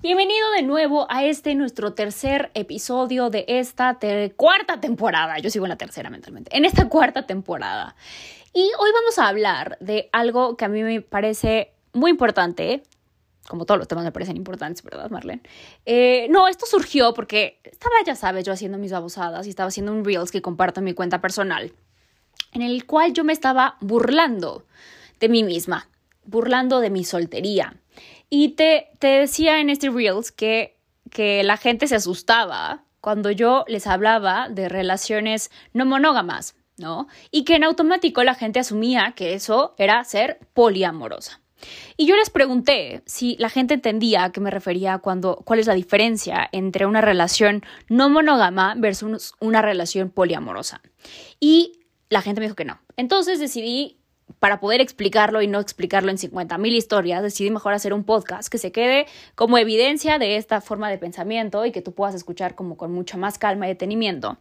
Bienvenido de nuevo a este nuestro tercer episodio de esta cuarta temporada. Yo sigo en la tercera mentalmente. En esta cuarta temporada. Y hoy vamos a hablar de algo que a mí me parece muy importante. Como todos los temas me parecen importantes, ¿verdad, Marlene? Eh, no, esto surgió porque estaba, ya sabes, yo haciendo mis babosadas y estaba haciendo un Reels que comparto en mi cuenta personal, en el cual yo me estaba burlando de mí misma, burlando de mi soltería y te, te decía en este Reels que, que la gente se asustaba cuando yo les hablaba de relaciones no monógamas, ¿no? Y que en automático la gente asumía que eso era ser poliamorosa. Y yo les pregunté si la gente entendía a qué me refería cuando, cuál es la diferencia entre una relación no monógama versus una relación poliamorosa. Y la gente me dijo que no. Entonces decidí para poder explicarlo y no explicarlo en 50 mil historias, decidí mejor hacer un podcast que se quede como evidencia de esta forma de pensamiento y que tú puedas escuchar como con mucha más calma y detenimiento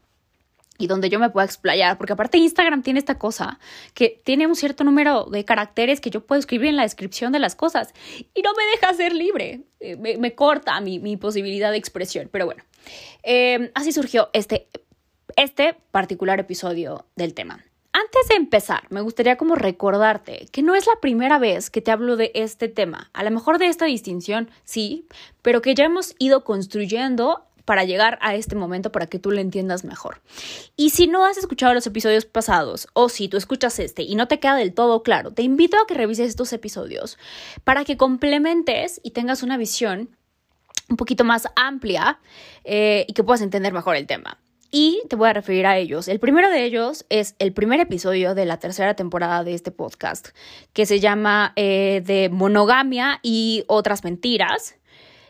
y donde yo me pueda explayar, porque aparte Instagram tiene esta cosa, que tiene un cierto número de caracteres que yo puedo escribir en la descripción de las cosas y no me deja ser libre, eh, me, corta mi, posibilidad de expresión, pero bueno, eh, así surgió este, este particular episodio del tema. Antes de empezar, me gustaría como recordarte que no es la primera vez que te hablo de este tema. A lo mejor de esta distinción, sí, pero que ya hemos ido construyendo para llegar a este momento para que tú lo entiendas mejor. Y si no has escuchado los episodios pasados o si tú escuchas este y no te queda del todo claro, te invito a que revises estos episodios para que complementes y tengas una visión un poquito más amplia eh, y que puedas entender mejor el tema y te voy a referir a ellos. El primero de ellos es el primer episodio de la tercera temporada de este podcast, que se llama eh, de monogamia y otras mentiras.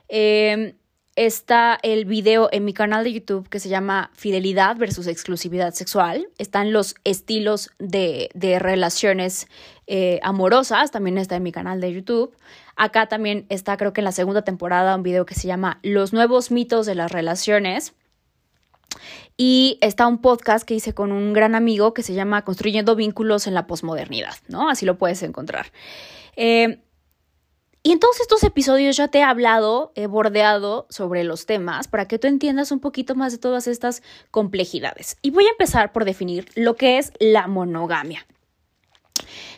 Em, está el video en mi canal de YouTube que se llama Fidelidad versus exclusividad sexual. Están los estilos de, relaciones eh, amorosas, también está en mi canal de YouTube. Acá también está, creo que en la segunda temporada, un video que se llama Los nuevos mitos de las relaciones. Y está un podcast que hice con un gran amigo que se llama Construyendo vínculos en la posmodernidad, ¿no? Así lo puedes encontrar. Eh, y en todos estos episodios ya te he hablado, he bordeado sobre los temas para que tú entiendas un poquito más de todas estas complejidades. Y voy a empezar por definir lo que es la monogamia.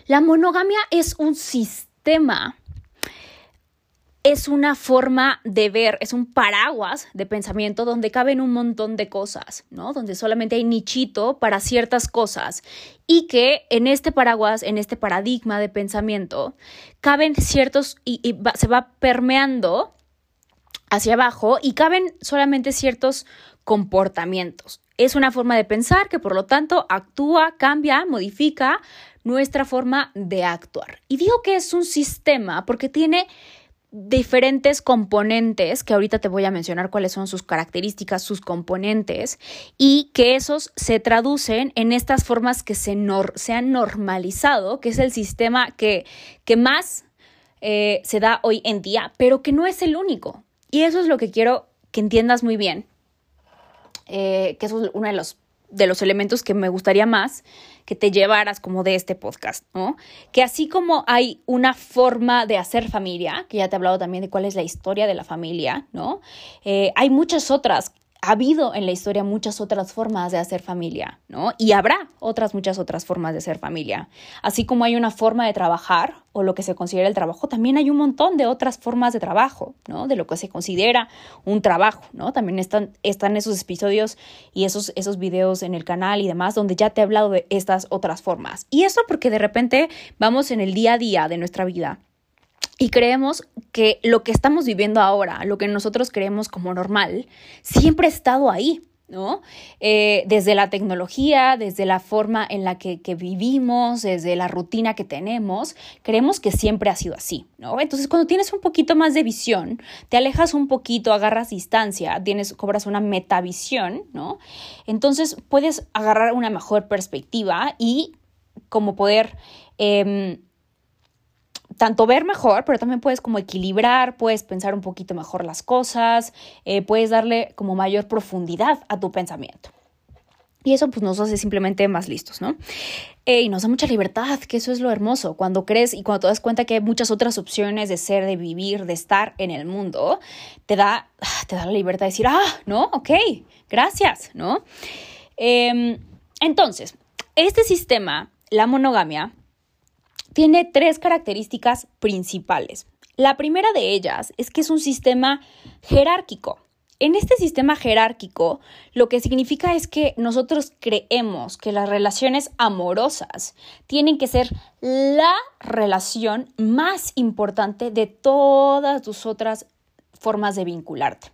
La monogamia es un sistema es una forma de ver, es un paraguas de pensamiento donde caben un montón de cosas, ¿no? Donde solamente hay nichito para ciertas cosas y que en este paraguas, en este paradigma de pensamiento, caben ciertos y, se va permeando hacia abajo y caben solamente ciertos comportamientos. Es una forma de pensar que por lo tanto actúa, cambia, modifica nuestra forma de actuar. Y digo que es un sistema porque tiene diferentes componentes, que ahorita te voy a mencionar cuáles son sus características, sus componentes, y que esos se traducen en estas formas que se, han normalizado, que es el sistema que, que más eh, se da hoy en día, pero que no es el único. Y eso es lo que quiero que entiendas muy bien, eh, que eso es uno de los de los elementos que me gustaría más que te llevaras como de este podcast, ¿no? Que así como hay una forma de hacer familia, que ya te he hablado también de cuál es la historia de la familia, ¿no? Eh, hay muchas otras ha habido en la historia muchas otras formas de hacer familia, ¿no? Y habrá otras muchas otras formas de hacer familia. Así como hay una forma de trabajar o lo que se considera el trabajo, también hay un montón de otras formas de trabajo, ¿no? De lo que se considera un trabajo, ¿no? También están, están esos episodios y esos, esos videos en el canal y demás donde ya te he hablado de estas otras formas. Y eso porque de repente vamos en el día a día de nuestra vida y creemos que lo que estamos viviendo ahora, lo que nosotros creemos como normal, siempre ha estado ahí. ¿no? Eh, desde la tecnología, desde la forma en la que, vivimos, desde la rutina que tenemos, creemos que siempre ha sido así, ¿no? Entonces, cuando tienes un poquito más de visión, te alejas un poquito, agarras distancia, tienes, cobras una metavisión, ¿no? Entonces, puedes agarrar una mejor perspectiva y como poder... Em, tanto ver mejor, pero también puedes como equilibrar, puedes pensar un poquito mejor las cosas, eh, puedes darle como mayor profundidad a tu pensamiento. Y eso pues nos hace simplemente más listos, ¿no? Eh, y nos da mucha libertad, que eso es lo hermoso. Cuando crees y cuando te das cuenta que hay muchas otras opciones de ser, de vivir, de estar en el mundo, te da, te da la libertad de decir, ah, no, ok, gracias, ¿no? Em, entonces, este sistema, la monogamia, tiene tres características principales. La primera de ellas es que es un sistema jerárquico. En este sistema jerárquico, lo que significa es que nosotros creemos que las relaciones amorosas tienen que ser la relación más importante de todas tus otras formas de vincularte.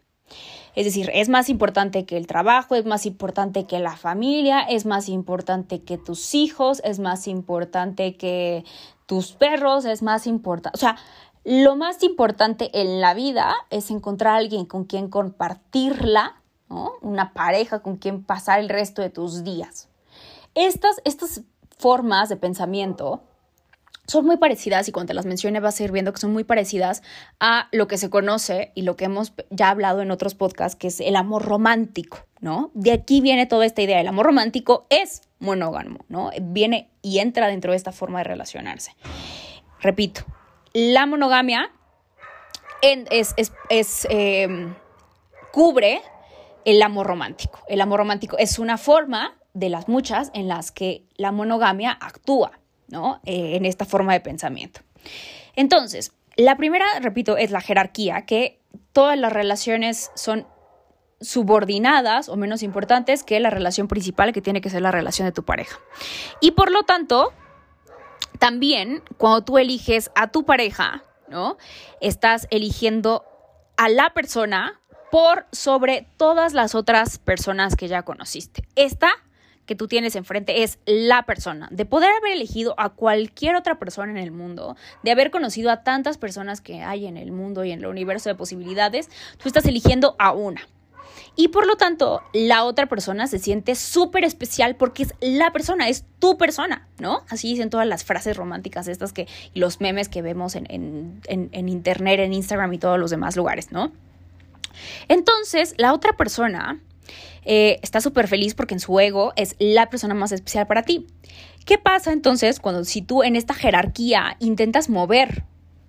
Es decir, es más importante que el trabajo, es más importante que la familia, es más importante que tus hijos, es más importante que tus perros, es más importante. O sea, lo más importante en la vida es encontrar a alguien con quien compartirla, ¿no? Una pareja con quien pasar el resto de tus días. Estas, estas formas de pensamiento son muy parecidas y cuando te las mencione vas a ir viendo que son muy parecidas a lo que se conoce y lo que hemos ya hablado en otros podcasts, que es el amor romántico, ¿no? De aquí viene toda esta idea. El amor romántico es monógamo, ¿no? Viene y entra dentro de esta forma de relacionarse. Repito, la monogamia es, es, em, cubre el amor romántico. El amor romántico es una forma de las muchas en las que la monogamia actúa. Eh, en esta forma de pensamiento. Entonces, la primera, repito, es la jerarquía, que todas las relaciones son subordinadas o menos importantes que la relación principal que tiene que ser la relación de tu pareja. Y por lo tanto, también cuando tú eliges a tu pareja, ¿no? Estás eligiendo a la persona por sobre todas las otras personas que ya conociste. Esta que tú tienes enfrente es la persona, de poder haber elegido a cualquier otra persona en el mundo, de haber conocido a tantas personas que hay en el mundo y en el universo de posibilidades, tú estás eligiendo a una. Y por lo tanto, la otra persona se siente súper especial porque es la persona, es tu persona, ¿no? Así dicen todas las frases románticas estas que, y los memes que vemos en, en, en internet, en Instagram y todos los demás lugares, ¿no? Entonces, la otra persona eh, está súper feliz porque en su ego es la persona más especial para ti. ¿Qué pasa entonces cuando si tú en esta jerarquía intentas mover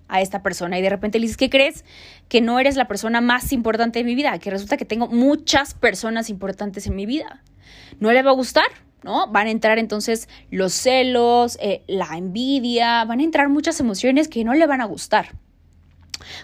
a esta persona y de repente le dices, ¿qué crees? Que no eres la persona más importante de mi vida, que resulta que tengo muchas personas importantes en mi vida. ¿No le va a gustar? ¿No? Van a entrar entonces los celos, eh, la envidia, van a entrar muchas emociones que no le van a gustar.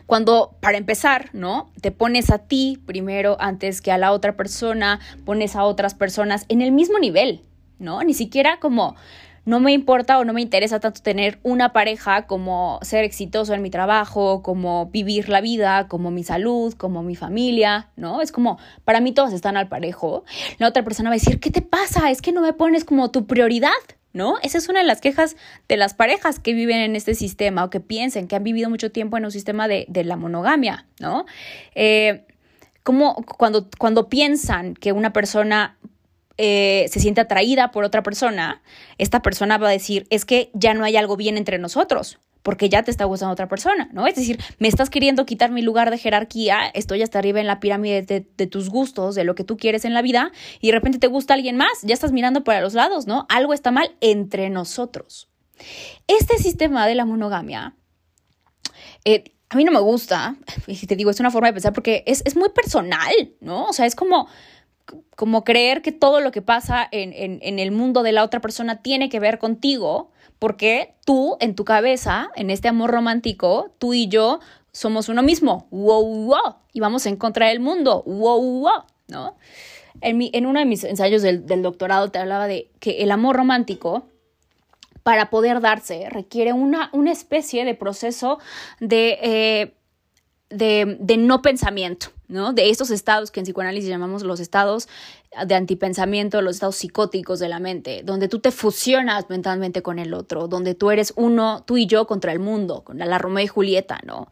Cuando, para empezar, ¿no? Te pones a ti primero antes que a la otra persona, pones a otras personas en el mismo nivel, ¿no? Ni siquiera como no me importa o no me interesa tanto tener una pareja como ser exitoso en mi trabajo, como vivir la vida, como mi salud, como mi familia, ¿no? Es como, para mí todos están al parejo. La otra persona va a decir, ¿qué te pasa? Es que no me pones como tu prioridad, ¿no? Esa es una de las quejas de las parejas que viven en este sistema o que piensen que han vivido mucho tiempo en un sistema de, la monogamia, ¿no? Eh, como cuando, cuando piensan que una persona eh, se siente atraída por otra persona, esta persona va a decir, es que ya no hay algo bien entre nosotros, porque ya te está gustando otra persona, ¿no? Es decir, me estás queriendo quitar mi lugar de jerarquía, estoy hasta arriba en la pirámide de, tus gustos, de lo que tú quieres en la vida, y de repente te gusta alguien más, ya estás mirando para los lados, ¿no? Algo está mal entre nosotros. Este sistema de la monogamia, eh, a mí no me gusta, y te digo, es una forma de pensar porque es, es muy personal, ¿no? O sea, es como como creer que todo lo que pasa en, en, en, el mundo de la otra persona tiene que ver contigo porque tú, en tu cabeza, en este amor romántico, tú y yo somos uno mismo. Wow, wow. Y vamos en contra del mundo. Wow, wow. ¿No? En, mi, en uno de mis ensayos del, doctorado te hablaba de que el amor romántico, para poder darse, requiere una, una especie de proceso de, eh, de, de no pensamiento. ¿no? De estos estados que en psicoanálisis llamamos los estados de antipensamiento, los estados psicóticos de la mente, donde tú te fusionas mentalmente con el otro, donde tú eres uno, tú y yo contra el mundo, con la Romeo y Julieta, ¿no?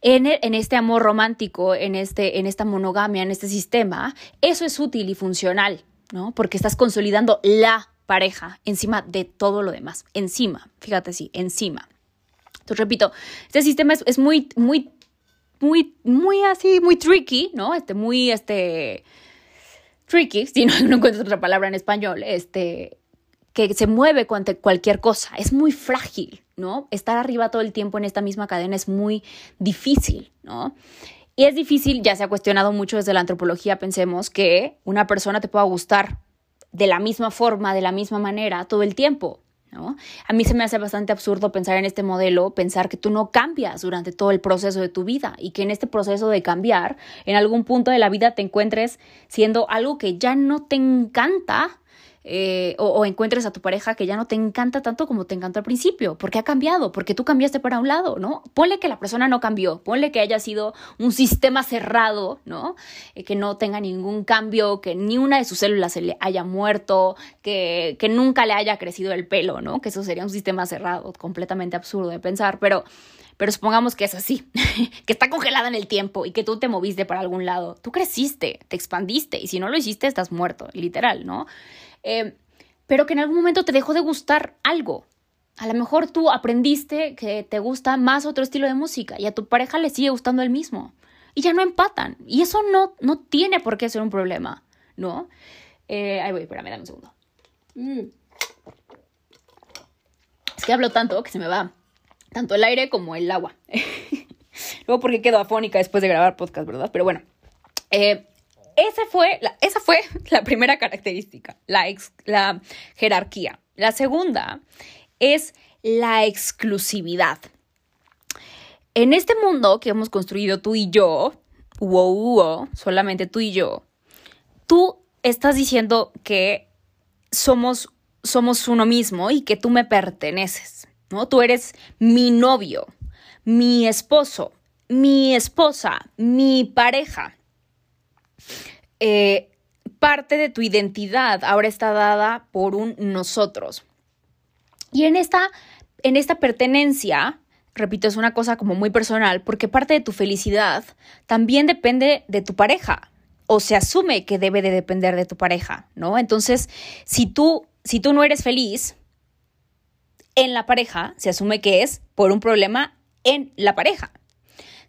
En, e, en, este amor romántico, en, este, en esta monogamia, en este sistema, eso es útil y funcional, ¿no? Porque estás consolidando la pareja encima de todo lo demás, encima, fíjate sí, encima. Entonces, repito, este sistema es, es muy, muy, muy, muy así, muy tricky, ¿no? Este, muy, este, tricky, si no, no encuentro otra palabra en español, este, que se mueve ante cualquier cosa, es muy frágil, ¿no? Estar arriba todo el tiempo en esta misma cadena es muy difícil, ¿no? Y es difícil, ya se ha cuestionado mucho desde la antropología, pensemos que una persona te pueda gustar de la misma forma, de la misma manera, todo el tiempo. ¿No? A mí se me hace bastante absurdo pensar en este modelo, pensar que tú no cambias durante todo el proceso de tu vida y que en este proceso de cambiar, en algún punto de la vida te encuentres siendo algo que ya no te encanta eh, o, encuentres a tu pareja que ya no te encanta tanto como te encantó al principio, porque ha cambiado, porque tú cambiaste para un lado, ¿no? Ponle que la persona no cambió, ponle que haya sido un sistema cerrado, ¿no? Eh, que no tenga ningún cambio, que ni una de sus células se le haya muerto, que, que nunca le haya crecido el pelo, ¿no? Que eso sería un sistema cerrado, completamente absurdo de pensar, pero pero supongamos que es así, que está congelada en el tiempo y que tú te moviste para algún lado. Tú creciste, te expandiste y si no lo hiciste estás muerto, literal, ¿no? Eh, pero que en algún momento te dejó de gustar algo. A lo mejor tú aprendiste que te gusta más otro estilo de música y a tu pareja le sigue gustando el mismo. Y ya no empatan. Y eso no, no tiene por qué ser un problema, ¿no? Eh, ahí voy, espérame, dame un segundo. Mm. Es que hablo tanto que se me va tanto el aire como el agua. Luego porque quedo afónica después de grabar podcast, ¿verdad? Pero bueno, eh, fue esa fue la primera característica, la, la jerarquía. La segunda es la exclusividad. En este mundo que hemos construido tú y yo, solamente tú y yo, tú estás diciendo que somos, somos uno mismo y que tú me perteneces, ¿no? Tú eres mi novio, mi esposo, mi esposa, mi pareja. Eh, parte de tu identidad ahora está dada por un nosotros. Y en esta, en esta pertenencia, repito, es una cosa como muy personal, porque parte de tu felicidad también depende de tu pareja, o se asume que debe de depender de tu pareja, ¿no? Entonces, si tú, si tú no eres feliz en la pareja, se asume que es por un problema en la pareja.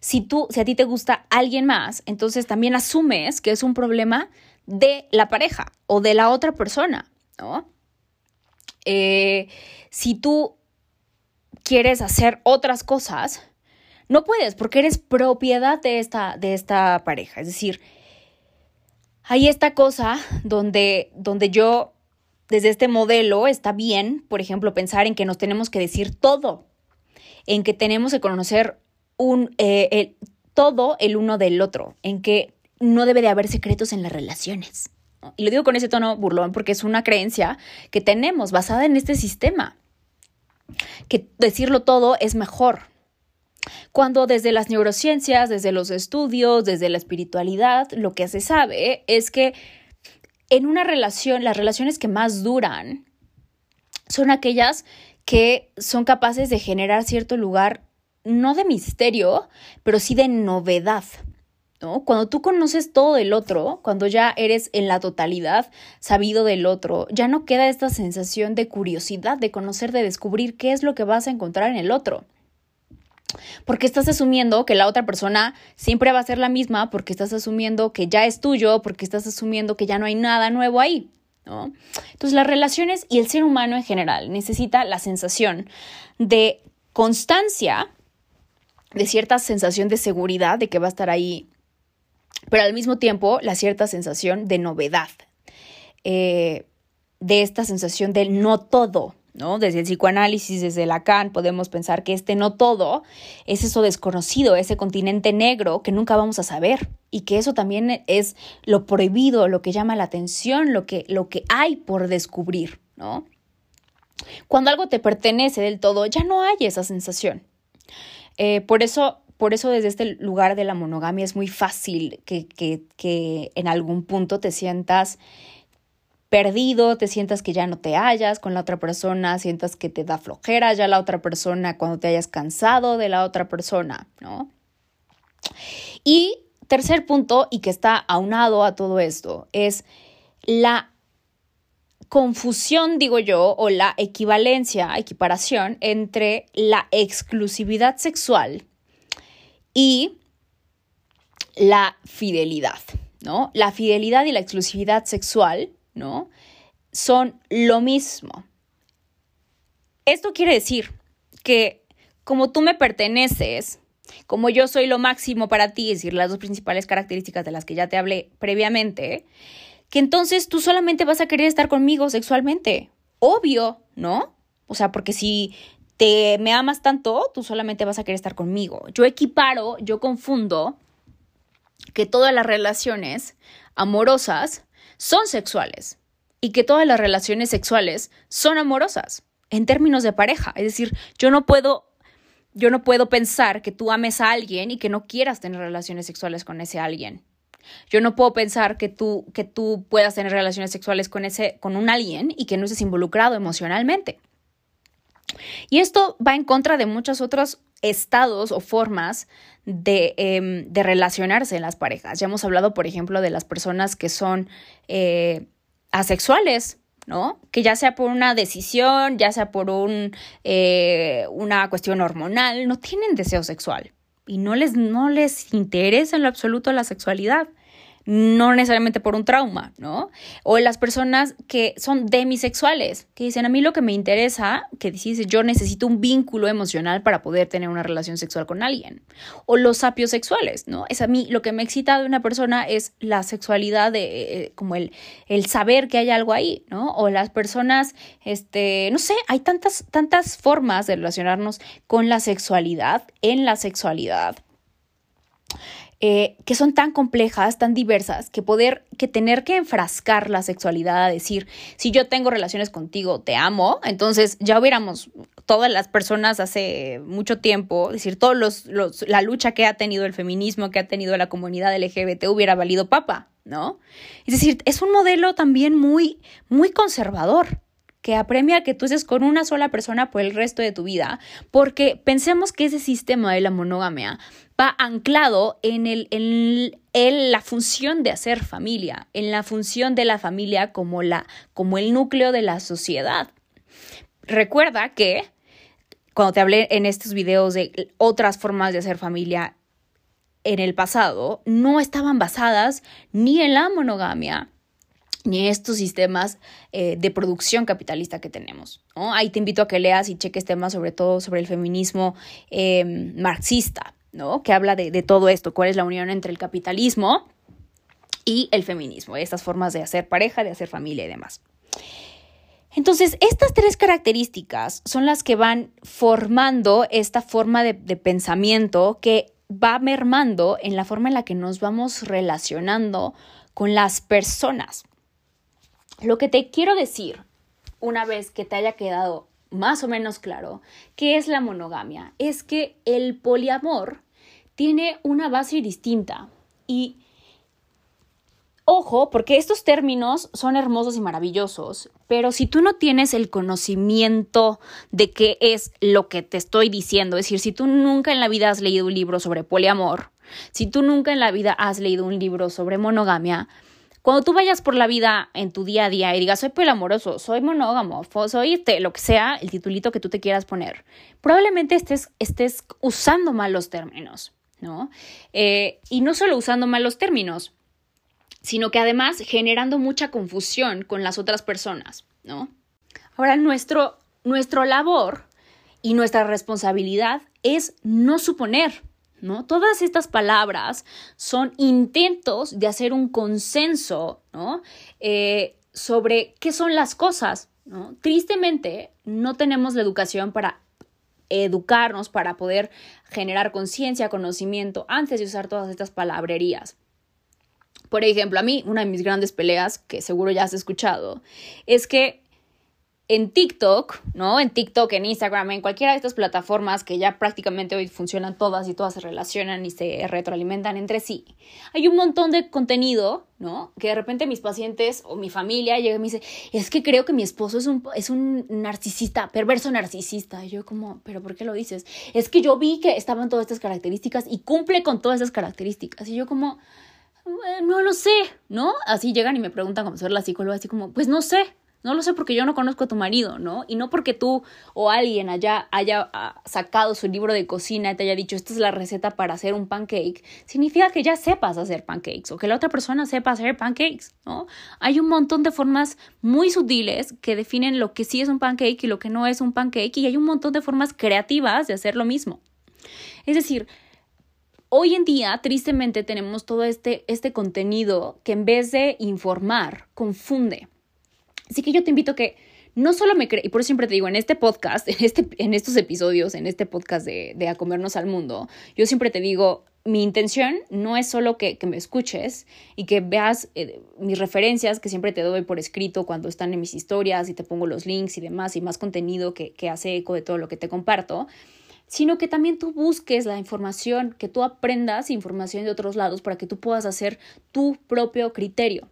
Si tú, si a ti te gusta alguien más, entonces también asumes que es un problema de la pareja o de la otra persona, ¿no? Eh, si tú quieres hacer otras cosas, no puedes porque eres propiedad de esta, de esta pareja. Es decir, hay esta cosa donde, donde yo, desde este modelo, está bien, por ejemplo, pensar en que nos tenemos que decir todo, en que tenemos que conocer un, eh, todo el uno del otro, en que no debe de haber secretos en las relaciones. Y lo digo con ese tono burlón porque es una creencia que tenemos basada en este sistema, que decirlo todo es mejor. Cuando desde las neurociencias, desde los estudios, desde la espiritualidad, lo que se sabe es que en una relación, las relaciones que más duran son aquellas que son capaces de generar cierto lugar no de misterio, pero sí de novedad. ¿No? Cuando tú conoces todo del otro, cuando ya eres en la totalidad sabido del otro, ya no queda esta sensación de curiosidad, de conocer, de descubrir qué es lo que vas a encontrar en el otro. Porque estás asumiendo que la otra persona siempre va a ser la misma, porque estás asumiendo que ya es tuyo, porque estás asumiendo que ya no hay nada nuevo ahí. ¿no? Entonces las relaciones y el ser humano en general necesita la sensación de constancia de cierta sensación de seguridad, de que va a estar ahí, pero al mismo tiempo la cierta sensación de novedad, eh, de esta sensación del no todo, ¿no? Desde el psicoanálisis, desde Lacan, podemos pensar que este no todo es eso desconocido, ese continente negro que nunca vamos a saber y que eso también es lo prohibido, lo que llama la atención, lo que, lo que hay por descubrir, ¿no? Cuando algo te pertenece del todo, ya no hay esa sensación. Eh, por eso por eso desde este lugar de la monogamia es muy fácil que, que, que en algún punto te sientas perdido, te sientas que ya no te hallas con la otra persona, sientas que te da flojera ya la otra persona cuando te hayas cansado de la otra persona, ¿no? Y tercer punto, y que está aunado a todo esto, es la confusión, digo yo, o la equivalencia, equiparación entre la exclusividad sexual y la fidelidad, ¿no? La fidelidad y la exclusividad sexual ¿no? Son lo mismo. Esto quiere decir que como tú me perteneces, como yo soy lo máximo para ti, es decir, las dos principales características de las que ya te hablé previamente, que entonces tú solamente vas a querer estar conmigo sexualmente. Obvio, ¿no? O sea, porque si te me amas tanto, tú solamente vas a querer estar conmigo. Yo equiparo, yo confundo que todas las relaciones amorosas son sexuales y que todas las relaciones sexuales son amorosas en términos de pareja. Es decir, yo no puedo yo no puedo pensar que tú ames a alguien y que no quieras tener relaciones sexuales con ese alguien. Yo no puedo pensar que tú, que tú puedas tener relaciones sexuales con, ese, con un alguien y que no estés involucrado emocionalmente. Y esto va en contra de muchos otros estados o formas Em, de, relacionarse en las parejas. Ya hemos hablado, por ejemplo, de las personas que son eh, asexuales, ¿no? Que ya sea por una decisión, ya sea por un, eh, una cuestión hormonal, no tienen deseo sexual y no les, no les interesa en lo absoluto la sexualidad no necesariamente por un trauma, ¿no? O las personas que son demisexuales, que dicen, a mí lo que me interesa, que dices, yo necesito un vínculo emocional para poder tener una relación sexual con alguien. O los sapiosexuales, ¿no? Es a mí lo que me excita de una persona es la sexualidad, de, eh, como el, el saber que hay algo ahí, ¿no? O las personas, este, no sé, hay tantas, tantas formas de relacionarnos con la sexualidad, en la sexualidad. Eh, que son tan complejas, tan diversas, que poder, que tener que enfrascar la sexualidad a decir, si yo tengo relaciones contigo, te amo, entonces ya hubiéramos todas las personas hace mucho tiempo, decir, todos los, los, la lucha que ha tenido el feminismo, que ha tenido la comunidad LGBT hubiera valido papa, ¿no? Es decir, es un modelo también muy, muy conservador que apremia que tú estés con una sola persona por el resto de tu vida, porque pensemos que ese sistema de la monogamia va anclado en, el, en, la función de hacer familia, en la función de la familia como, la, como el núcleo de la sociedad. Recuerda que cuando te hablé en estos videos de otras formas de hacer familia en el pasado, no estaban basadas ni en la monogamia, ni estos sistemas eh, de producción capitalista que tenemos. Ahí te invito a que leas y cheques temas sobre todo sobre el feminismo em, marxista, ¿no? que habla de, de, todo esto, cuál es la unión entre el capitalismo y el feminismo, estas formas de hacer pareja, de hacer familia y demás. Entonces, estas tres características son las que van formando esta forma de, de pensamiento que va mermando en la forma en la que nos vamos relacionando con las personas. Lo que te quiero decir, una vez que te haya quedado más o menos claro qué es la monogamia, es que el poliamor tiene una base distinta y Ojo, porque estos términos son hermosos y maravillosos, pero si tú no tienes el conocimiento de qué es lo que te estoy diciendo, es decir, si tú nunca en la vida has leído un libro sobre poliamor, si tú nunca en la vida has leído un libro sobre monogamia, cuando tú vayas por la vida en tu día a día y digas, soy poliamoroso, soy monógamo, soy este, lo que sea, el titulito que tú te quieras poner, probablemente estés, estés usando malos términos, ¿no? Eh, y no solo usando malos términos, sino que además generando mucha confusión con las otras personas, ¿no? Ahora, nuestro, nuestro labor y nuestra responsabilidad es no suponer, ¿no? Todas estas palabras son intentos de hacer un consenso, ¿no? Eh, sobre qué son las cosas, ¿no? Tristemente, no tenemos la educación para educarnos, para poder generar conciencia, conocimiento, antes de usar todas estas palabrerías. Por ejemplo, a mí, una de mis grandes peleas, que seguro ya has escuchado, es que en TikTok, ¿no? En TikTok, en Instagram, en cualquiera de estas plataformas que ya prácticamente hoy funcionan todas y todas se relacionan y se retroalimentan entre sí, hay un montón de contenido, ¿no? Que de repente mis pacientes o mi familia llega y me dice, es que creo que mi esposo es un, es un narcisista, perverso narcisista. Y yo como, ¿pero por qué lo dices? Es que yo vi que estaban todas estas características y cumple con todas esas características. Y yo como, no lo sé, ¿no? Así llegan y me preguntan cómo ser la psicóloga, así como, pues no sé, no lo sé porque yo no conozco a tu marido, ¿no? Y no porque tú o alguien allá haya ah, sacado su libro de cocina y te haya dicho, esta es la receta para hacer un pancake, significa que ya sepas hacer pancakes o que la otra persona sepa hacer pancakes, ¿no? Hay un montón de formas muy sutiles que definen lo que sí es un pancake y lo que no es un pancake y hay un montón de formas creativas de hacer lo mismo. Es decir, hoy en día, tristemente, tenemos todo este, este contenido que en vez de informar, confunde. Así que yo te invito a que no solo me creas, y por eso siempre te digo, en este podcast, en, este, en estos episodios, en este podcast de, de A Comernos al Mundo, yo siempre te digo, mi intención no es solo que, que me escuches y que veas eh, mis referencias que siempre te doy por escrito cuando están en mis historias y te pongo los links y demás y más contenido que, que hace eco de todo lo que te comparto, sino que también tú busques la información, que tú aprendas información de otros lados para que tú puedas hacer tu propio criterio.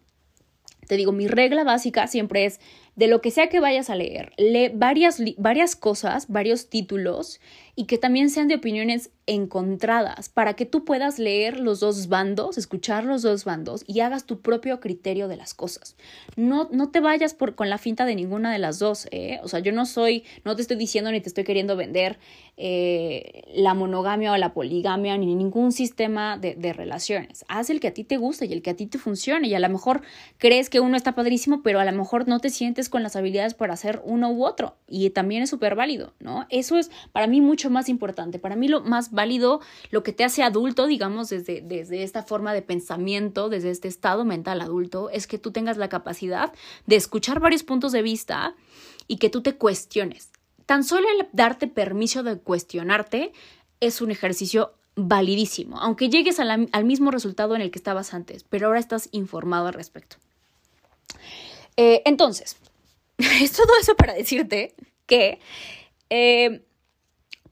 Te digo, mi regla básica siempre es de lo que sea que vayas a leer, lee varias, varias cosas, varios títulos y que también sean de opiniones encontradas para que tú puedas leer los dos bandos, escuchar los dos bandos y hagas tu propio criterio de las cosas. No, no te vayas por, con la finta de ninguna de las dos. ¿eh? O sea, yo no soy, no te estoy diciendo ni te estoy queriendo vender eh, la monogamia o la poligamia ni ningún sistema de, de relaciones. Haz el que a ti te gusta y el que a ti te funcione y a lo mejor crees que uno está padrísimo, pero a lo mejor no te sientes con las habilidades para hacer uno u otro y también es súper válido, ¿no? Eso es para mí mucho más importante, para mí lo más válido, lo que te hace adulto, digamos, desde, desde esta forma de pensamiento, desde este estado mental adulto, es que tú tengas la capacidad de escuchar varios puntos de vista y que tú te cuestiones. Tan solo el darte permiso de cuestionarte es un ejercicio validísimo, aunque llegues al mismo resultado en el que estabas antes, pero ahora estás informado al respecto. Eh, entonces, es todo eso para decirte que eh,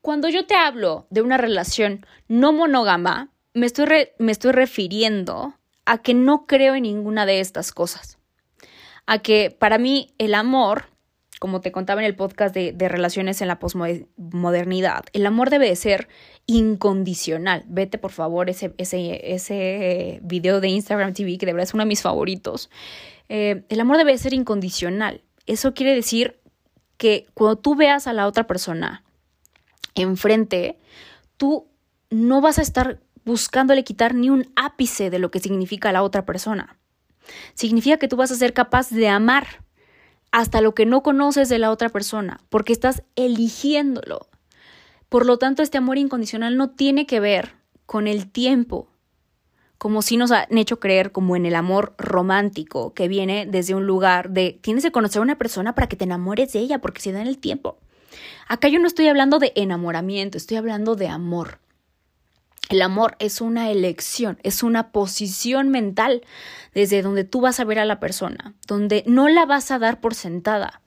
cuando yo te hablo de una relación no monógama, me estoy, me estoy refiriendo a que no creo en ninguna de estas cosas. A que para mí el amor, como te contaba en el podcast de, de relaciones en la posmodernidad, el amor debe de ser incondicional. Vete por favor ese, ese, ese video de Instagram TV, que de verdad es uno de mis favoritos. Eh, el amor debe de ser incondicional. Eso quiere decir que cuando tú veas a la otra persona enfrente, tú no vas a estar buscándole quitar ni un ápice de lo que significa la otra persona. Significa que tú vas a ser capaz de amar hasta lo que no conoces de la otra persona, porque estás eligiéndolo. Por lo tanto, este amor incondicional no tiene que ver con el tiempo, como si nos han hecho creer como en el amor romántico, que viene desde un lugar de tienes que conocer a una persona para que te enamores de ella, porque se da en el tiempo. Acá yo no estoy hablando de enamoramiento, estoy hablando de amor. El amor es una elección, es una posición mental desde donde tú vas a ver a la persona, donde no la vas a dar por sentada,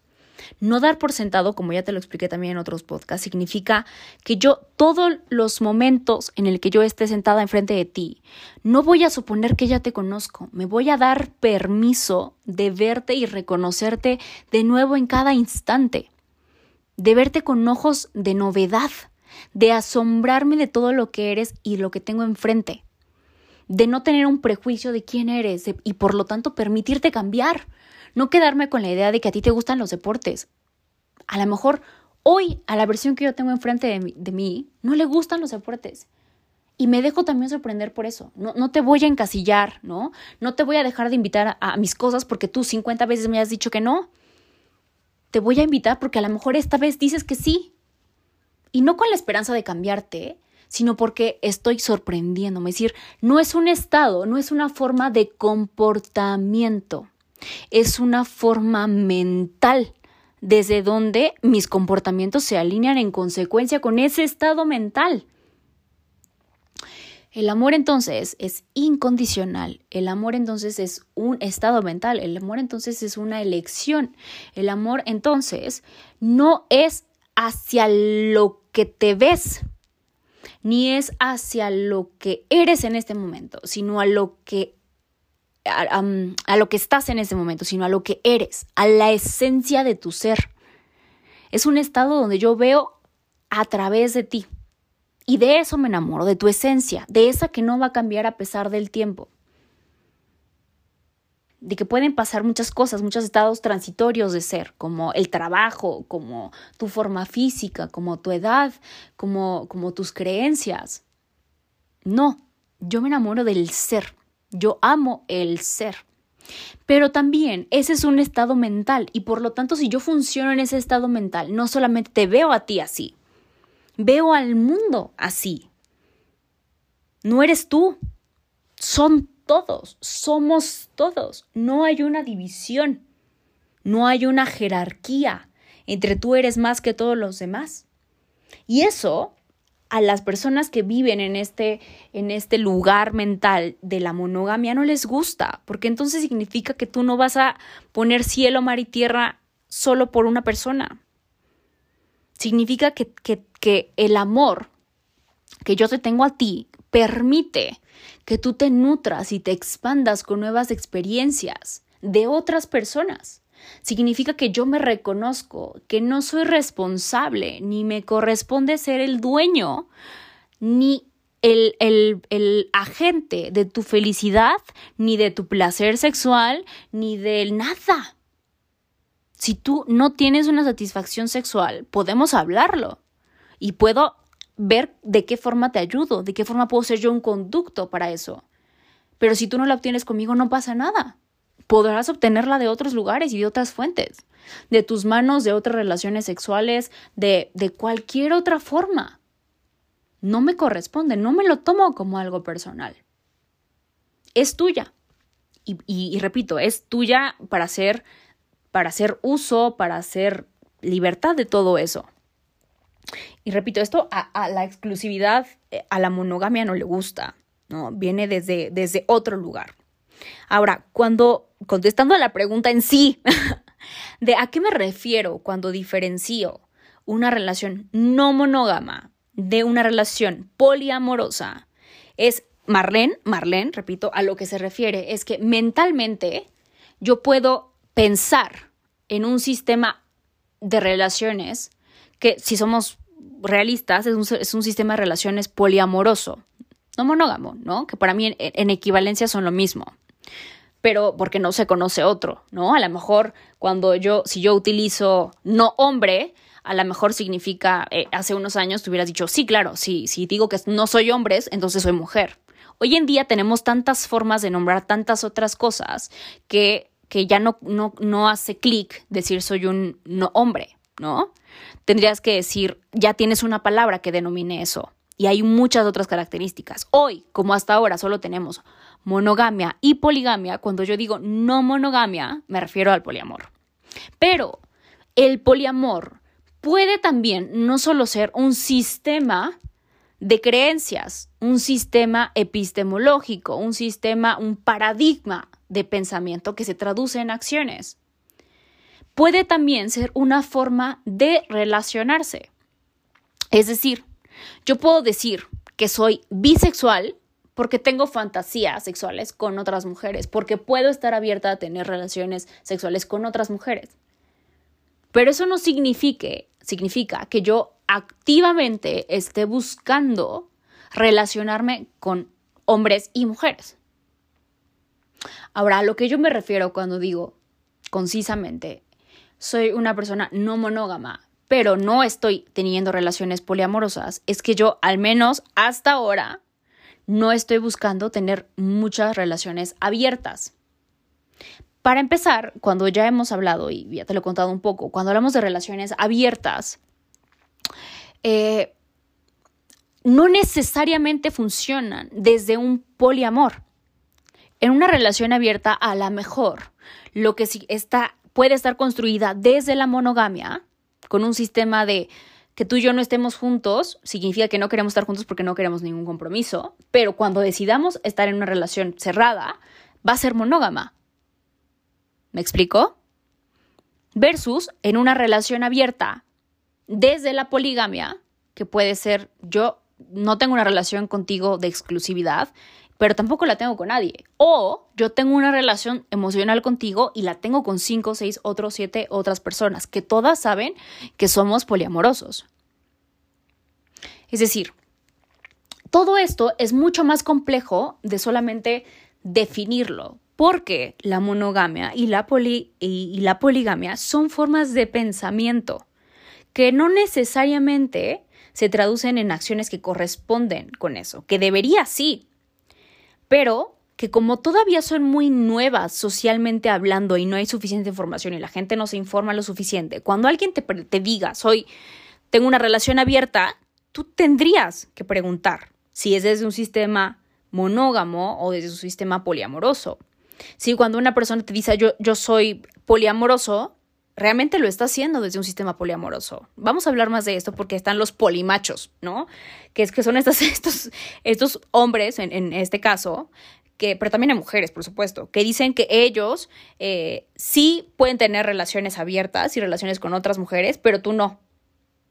no dar por sentado, como ya te lo expliqué también en otros podcasts, significa que yo todos los momentos en el que yo esté sentada enfrente de ti, no voy a suponer que ya te conozco, me voy a dar permiso de verte y reconocerte de nuevo en cada instante, de verte con ojos de novedad, de asombrarme de todo lo que eres y lo que tengo enfrente. De no tener un prejuicio de quién eres y por lo tanto permitirte cambiar, no quedarme con la idea de que a ti te gustan los deportes. A lo mejor hoy, a la versión que yo tengo enfrente de mí, no le gustan los deportes. Y me dejo también sorprender por eso. No, no te voy a encasillar, ¿no? No te voy a dejar de invitar a, a mis cosas porque tú 50 veces me has dicho que no. Te voy a invitar porque a lo mejor esta vez dices que sí. Y no con la esperanza de cambiarte, sino porque estoy sorprendiéndome. Es decir, no es un estado, no es una forma de comportamiento es una forma mental desde donde mis comportamientos se alinean en consecuencia con ese estado mental. El amor entonces es incondicional, el amor entonces es un estado mental, el amor entonces es una elección, el amor entonces no es hacia lo que te ves, ni es hacia lo que eres en este momento, sino a lo que a, a, lo que estás en este momento, sino a lo que eres, a la esencia de tu ser. Es un estado donde yo veo a través de ti. Y de eso me enamoro, de tu esencia, de esa que no va a cambiar a pesar del tiempo. De que pueden pasar muchas cosas, muchos estados transitorios de ser, como el trabajo, como tu forma física, como tu edad, como, como tus creencias. No, yo me enamoro del ser. Yo amo el ser. Pero también ese es un estado mental y por lo tanto si yo funciono en ese estado mental, no solamente te veo a ti así, Veo al mundo así. No eres tú, son todos, somos todos. No hay una división, no hay una jerarquía entre tú eres más que todos los demás. Y eso a las personas que viven en este, en este lugar mental de la monogamia no les gusta, porque entonces significa que tú no vas a poner cielo, mar y tierra solo por una persona. Significa que, que que el amor que yo te tengo a ti permite que tú te nutras y te expandas con nuevas experiencias de otras personas. Significa que yo me reconozco que no soy responsable, ni me corresponde ser el dueño, ni el, el, el, agente de tu felicidad, ni de tu placer sexual, ni de nada. Si tú no tienes una satisfacción sexual, podemos hablarlo y puedo ver de qué forma te ayudo, de qué forma puedo ser yo un conducto para eso. Pero si tú no la obtienes conmigo, no pasa nada. Podrás obtenerla de otros lugares y de otras fuentes, de tus manos, de otras relaciones sexuales, de, de cualquier otra forma. No me corresponde, no me lo tomo como algo personal. Es tuya. Y, y, repito, es tuya para hacer, para hacer uso, para hacer libertad de todo eso. Y repito, esto a, la exclusividad, eh, a la monogamia no le gusta, ¿no? Viene desde, desde otro lugar. Ahora, cuando, contestando a la pregunta en sí, de a qué me refiero cuando diferencio una relación no monógama de una relación poliamorosa, es Marlene, Marlene, repito, a lo que se refiere es que mentalmente yo puedo pensar en un sistema de relaciones que si somos realistas es un, es un sistema de relaciones poliamoroso, no monógamo, ¿no? Que para mí en, equivalencia son lo mismo pero porque no se conoce otro, ¿no? A lo mejor cuando yo, si yo utilizo no hombre, a lo mejor significa, eh, hace unos años tú hubieras dicho, sí, claro, sí, si digo que no soy hombres, entonces soy mujer. Hoy en día tenemos tantas formas de nombrar tantas otras cosas que, que ya no, no, no hace clic decir soy un no hombre, ¿no? Tendrías que decir, ya tienes una palabra que denomine eso. Y hay muchas otras características. Hoy, como hasta ahora, solo tenemos monogamia y poligamia. Cuando yo digo no monogamia, me refiero al poliamor. Pero el poliamor puede también no solo ser un sistema de creencias, un sistema epistemológico, un sistema, un paradigma de pensamiento que se traduce en acciones puede también ser una forma de relacionarse. Es decir, yo puedo decir que soy bisexual porque tengo fantasías sexuales con otras mujeres, porque puedo estar abierta a tener relaciones sexuales con otras mujeres. Pero eso no significa, significa que yo activamente esté buscando relacionarme con hombres y mujeres. Ahora, a lo que yo me refiero cuando digo concisamente soy una persona no monógama, pero no estoy teniendo relaciones poliamorosas, es que yo al menos hasta ahora no estoy buscando tener muchas relaciones abiertas. Para empezar, cuando ya hemos hablado, y ya te lo he contado un poco, cuando hablamos de relaciones abiertas, eh, no necesariamente funcionan desde un poliamor. En una relación abierta, a lo mejor, lo que sí está puede estar construida desde la monogamia, con un sistema de que tú y yo no estemos juntos significa que no queremos estar juntos porque no queremos ningún compromiso, pero cuando decidamos estar en una relación cerrada, va a ser monógama. ¿Me explico? Versus en una relación abierta desde la poligamia, que puede ser yo no tengo una relación contigo de exclusividad, pero tampoco la tengo con nadie. O yo tengo una relación emocional contigo y la tengo con cinco, seis, otros siete otras personas, que todas saben que somos poliamorosos. Es decir, todo esto es mucho más complejo de solamente definirlo, porque la monogamia y la, y la poligamia son formas de pensamiento que no necesariamente se traducen en acciones que corresponden con eso, que debería sí, pero que como todavía son muy nuevas socialmente hablando y no hay suficiente información y la gente no se informa lo suficiente, cuando alguien te, diga, soy, tengo una relación abierta, tú tendrías que preguntar si es desde un sistema monógamo o desde un sistema poliamoroso. Si cuando una persona te dice yo, yo soy poliamoroso, realmente lo está haciendo desde un sistema poliamoroso. Vamos a hablar más de esto porque están los polimachos, ¿no? Que es que son estos, estos, estos hombres, en, este caso, que, pero también hay mujeres, por supuesto, que dicen que ellos eh, sí pueden tener relaciones abiertas y relaciones con otras mujeres, pero tú no.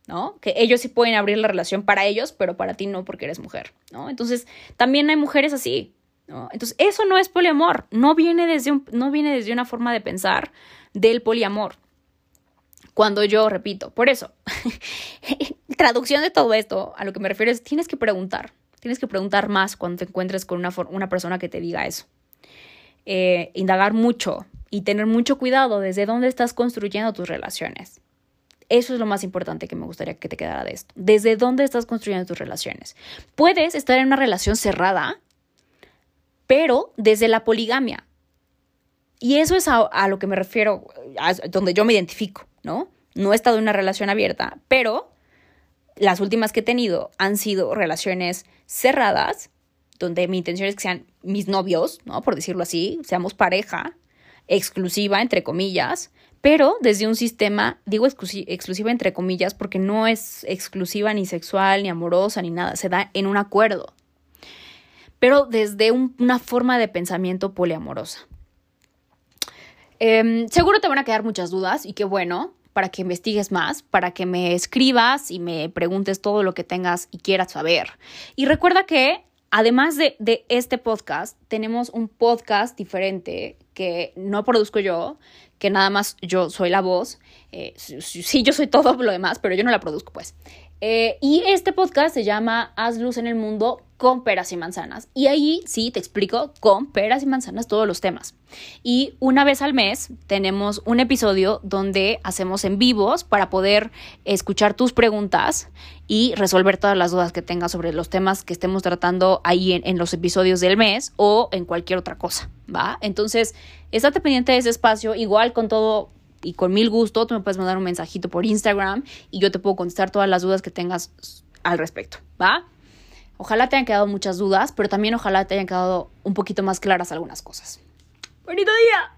¿no? Que ellos sí pueden abrir la relación para ellos, pero para ti no porque eres mujer, ¿no? Entonces, también hay mujeres así, ¿no? Entonces, eso no es poliamor, no viene desde, un, no viene desde una forma de pensar del poliamor. Cuando yo repito, por eso, traducción de todo esto, a lo que me refiero es, tienes que preguntar, tienes que preguntar más cuando te encuentres con una, una persona que te diga eso. Eh, indagar mucho y tener mucho cuidado desde dónde estás construyendo tus relaciones. Eso es lo más importante que me gustaría que te quedara de esto. Desde dónde estás construyendo tus relaciones. Puedes estar en una relación cerrada, pero desde la poligamia. Y eso es a, a lo que me refiero, donde yo me identifico. ¿No? No he estado en una relación abierta, pero las últimas que he tenido han sido relaciones cerradas, donde mi intención es que sean mis novios, ¿no? Por decirlo así, seamos pareja, exclusiva, entre comillas, pero desde un sistema, digo exclusiva entre comillas, porque no es exclusiva ni sexual, ni amorosa, ni nada, se da en un acuerdo, pero desde una forma de pensamiento poliamorosa. Em, seguro te van a quedar muchas dudas y qué bueno, para que investigues más, para que me escribas y me preguntes todo lo que tengas y quieras saber. Y recuerda que además de, de este podcast, tenemos un podcast diferente que no produzco yo, que nada más yo soy la voz. Eh, sí, yo soy todo lo demás, pero yo no la produzco, pues. Eh, y este podcast se llama Haz luz en el mundo con peras y manzanas. Y ahí sí te explico con peras y manzanas todos los temas. Y una vez al mes tenemos un episodio donde hacemos en vivos para poder escuchar tus preguntas y resolver todas las dudas que tengas sobre los temas que estemos tratando ahí en, en los episodios del mes o en cualquier otra cosa, ¿va? Entonces, estate pendiente de ese espacio, igual con todo y con mil gusto, tú me puedes mandar un mensajito por Instagram y yo te puedo contestar todas las dudas que tengas al respecto, ¿va? Ojalá te hayan quedado muchas dudas, pero también ojalá te hayan quedado un poquito más claras algunas cosas. ¡Bonito día!